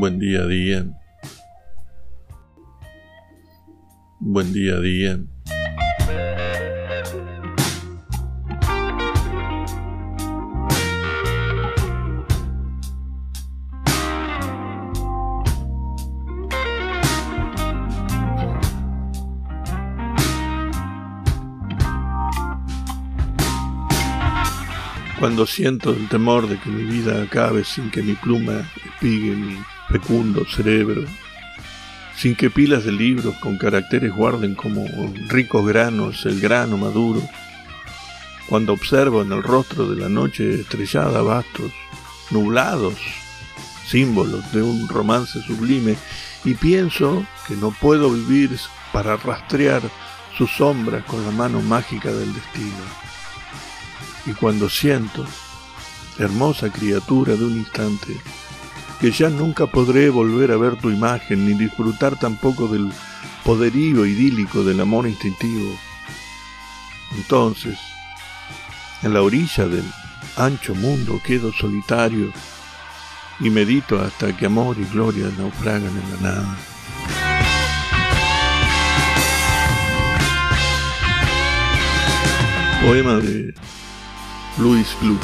Buen día, día. Buen día, día. Cuando siento el temor de que mi vida acabe sin que mi pluma espigue mi fecundo cerebro, sin que pilas de libros con caracteres guarden como ricos granos el grano maduro, cuando observo en el rostro de la noche estrellada vastos, nublados, símbolos de un romance sublime, y pienso que no puedo vivir para rastrear sus sombras con la mano mágica del destino. Y cuando siento, hermosa criatura de un instante, que ya nunca podré volver a ver tu imagen ni disfrutar tampoco del poderío idílico del amor instintivo. Entonces, en la orilla del ancho mundo quedo solitario y medito hasta que amor y gloria naufragan en la nada. Poema de Luis Gluck.